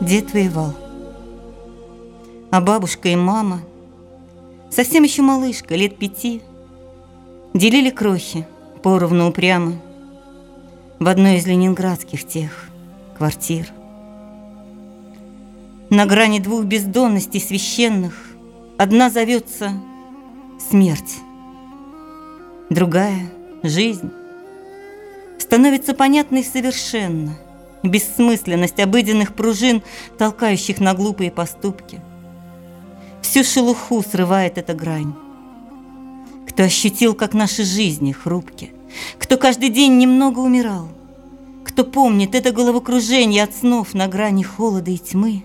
Дед воевал. А бабушка и мама, совсем еще малышка, лет пяти, делили крохи поровну упрямо в одной из ленинградских тех квартир. На грани двух бездонностей священных одна зовется смерть, другая — жизнь. Становится понятной совершенно — бессмысленность обыденных пружин, толкающих на глупые поступки. Всю шелуху срывает эта грань. Кто ощутил, как наши жизни хрупки, кто каждый день немного умирал, кто помнит это головокружение от снов на грани холода и тьмы,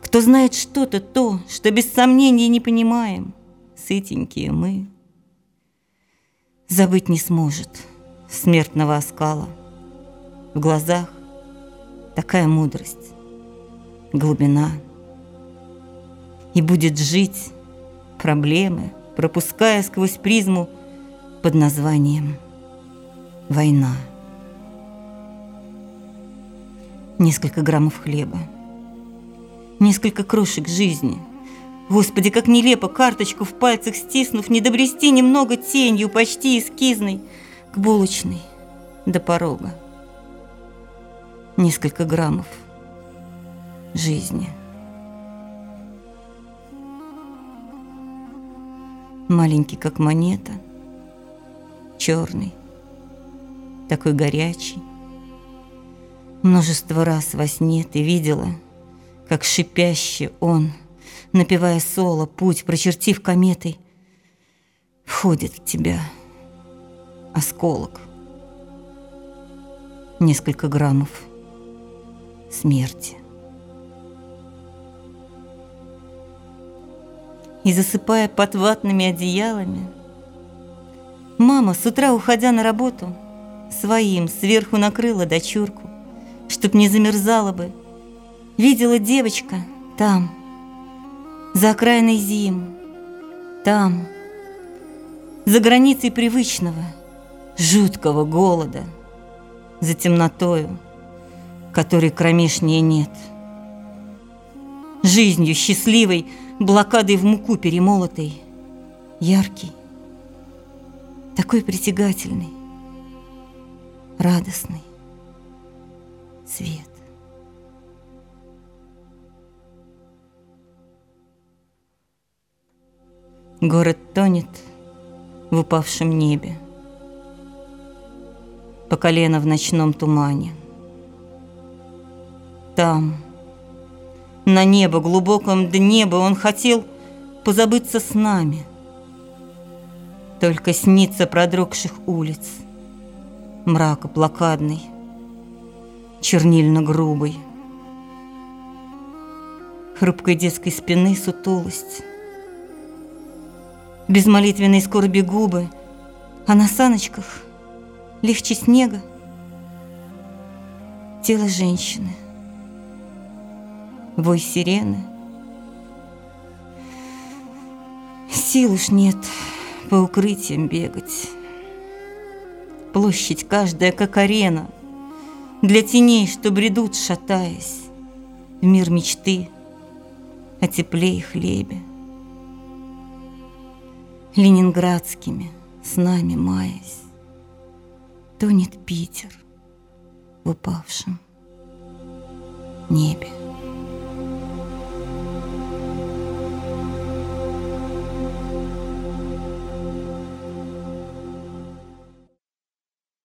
кто знает что-то то, что без сомнений не понимаем, сытенькие мы, забыть не сможет смертного оскала. В глазах, такая мудрость, глубина. И будет жить проблемы, пропуская сквозь призму под названием «Война». Несколько граммов хлеба, несколько крошек жизни. Господи, как нелепо карточку в пальцах стиснув, не добрести немного тенью, почти эскизной, к булочной до порога несколько граммов жизни. Маленький, как монета, черный, такой горячий. Множество раз во сне ты видела, как шипящий он, напевая соло, путь, прочертив кометой, входит в тебя осколок. Несколько граммов – смерти. И засыпая под ватными одеялами, мама, с утра уходя на работу, своим сверху накрыла дочурку, чтоб не замерзала бы. Видела девочка там, за окраиной зим, там, за границей привычного, жуткого голода, за темнотою, которой кромешнее нет. Жизнью счастливой, блокадой в муку перемолотой, яркий, такой притягательный, радостный цвет. Город тонет в упавшем небе, по колено в ночном тумане – там, на небо, глубоком дне бы он хотел позабыться с нами. Только снится продрогших улиц, мрака блокадный, чернильно-грубый. Хрупкой детской спины сутулость, без молитвенной скорби губы, а на саночках легче снега. Тело женщины — вой сирены. Сил уж нет по укрытиям бегать. Площадь каждая, как арена, Для теней, что бредут, шатаясь, В мир мечты о тепле и хлебе. Ленинградскими снами маясь, Тонет Питер в упавшем небе.